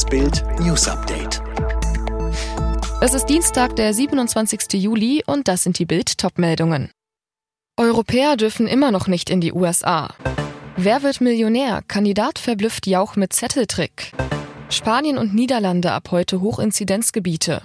Das Bild News Update. Es ist Dienstag, der 27. Juli und das sind die Bild Topmeldungen. Europäer dürfen immer noch nicht in die USA. Wer wird Millionär? Kandidat verblüfft Jauch mit Zetteltrick. Spanien und Niederlande ab heute Hochinzidenzgebiete.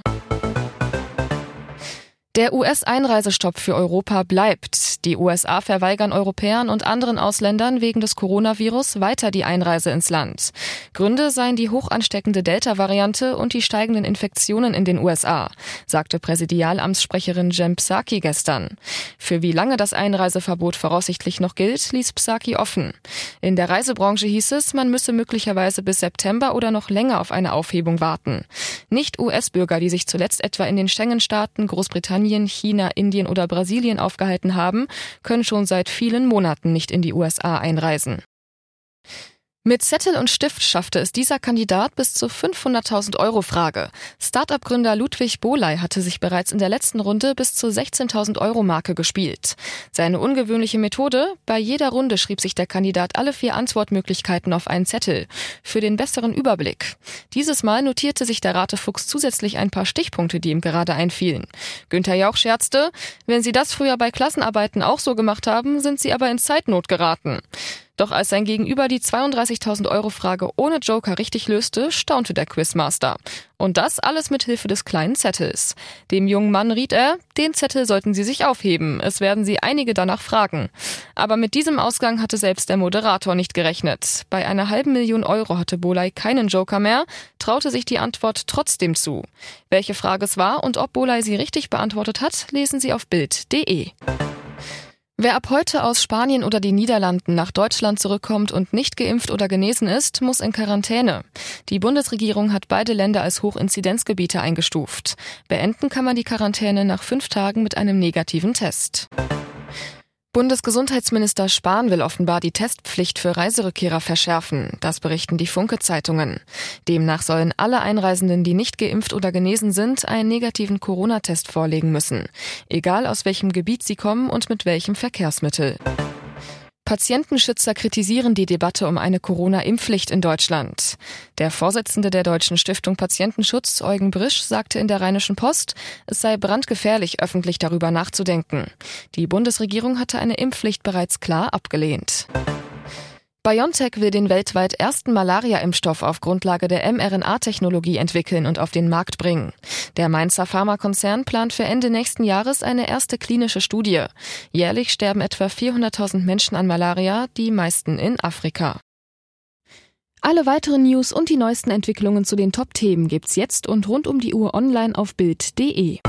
Der US-Einreisestopp für Europa bleibt. Die USA verweigern Europäern und anderen Ausländern wegen des Coronavirus weiter die Einreise ins Land. Gründe seien die hoch ansteckende Delta-Variante und die steigenden Infektionen in den USA, sagte Präsidialamtssprecherin Jem Psaki gestern. Für wie lange das Einreiseverbot voraussichtlich noch gilt, ließ Psaki offen. In der Reisebranche hieß es, man müsse möglicherweise bis September oder noch länger auf eine Aufhebung warten. Nicht US-Bürger, die sich zuletzt etwa in den Schengen-Staaten Großbritannien Großbritannien, China, Indien oder Brasilien aufgehalten haben, können schon seit vielen Monaten nicht in die USA einreisen. Mit Zettel und Stift schaffte es dieser Kandidat bis zur 500.000 Euro Frage. Startup-Gründer Ludwig Boley hatte sich bereits in der letzten Runde bis zur 16.000 Euro Marke gespielt. Seine ungewöhnliche Methode? Bei jeder Runde schrieb sich der Kandidat alle vier Antwortmöglichkeiten auf einen Zettel. Für den besseren Überblick. Dieses Mal notierte sich der Ratefuchs zusätzlich ein paar Stichpunkte, die ihm gerade einfielen. Günther Jauch scherzte, wenn Sie das früher bei Klassenarbeiten auch so gemacht haben, sind Sie aber in Zeitnot geraten. Doch als sein Gegenüber die 32.000 Euro Frage ohne Joker richtig löste, staunte der Quizmaster. Und das alles mit Hilfe des kleinen Zettels. Dem jungen Mann riet er, den Zettel sollten Sie sich aufheben, es werden Sie einige danach fragen. Aber mit diesem Ausgang hatte selbst der Moderator nicht gerechnet. Bei einer halben Million Euro hatte Bolay keinen Joker mehr, traute sich die Antwort trotzdem zu. Welche Frage es war und ob Bolay sie richtig beantwortet hat, lesen Sie auf Bild.de. Wer ab heute aus Spanien oder den Niederlanden nach Deutschland zurückkommt und nicht geimpft oder genesen ist, muss in Quarantäne. Die Bundesregierung hat beide Länder als Hochinzidenzgebiete eingestuft. Beenden kann man die Quarantäne nach fünf Tagen mit einem negativen Test. Bundesgesundheitsminister Spahn will offenbar die Testpflicht für Reiserückkehrer verschärfen. Das berichten die Funke-Zeitungen. Demnach sollen alle Einreisenden, die nicht geimpft oder genesen sind, einen negativen Corona-Test vorlegen müssen. Egal aus welchem Gebiet sie kommen und mit welchem Verkehrsmittel. Patientenschützer kritisieren die Debatte um eine Corona-Impfpflicht in Deutschland. Der Vorsitzende der Deutschen Stiftung Patientenschutz, Eugen Brisch, sagte in der Rheinischen Post, es sei brandgefährlich, öffentlich darüber nachzudenken. Die Bundesregierung hatte eine Impfpflicht bereits klar abgelehnt. BioNTech will den weltweit ersten Malaria-Impfstoff auf Grundlage der mRNA-Technologie entwickeln und auf den Markt bringen. Der Mainzer Pharmakonzern plant für Ende nächsten Jahres eine erste klinische Studie. Jährlich sterben etwa 400.000 Menschen an Malaria, die meisten in Afrika. Alle weiteren News und die neuesten Entwicklungen zu den Top-Themen gibt's jetzt und rund um die Uhr online auf Bild.de.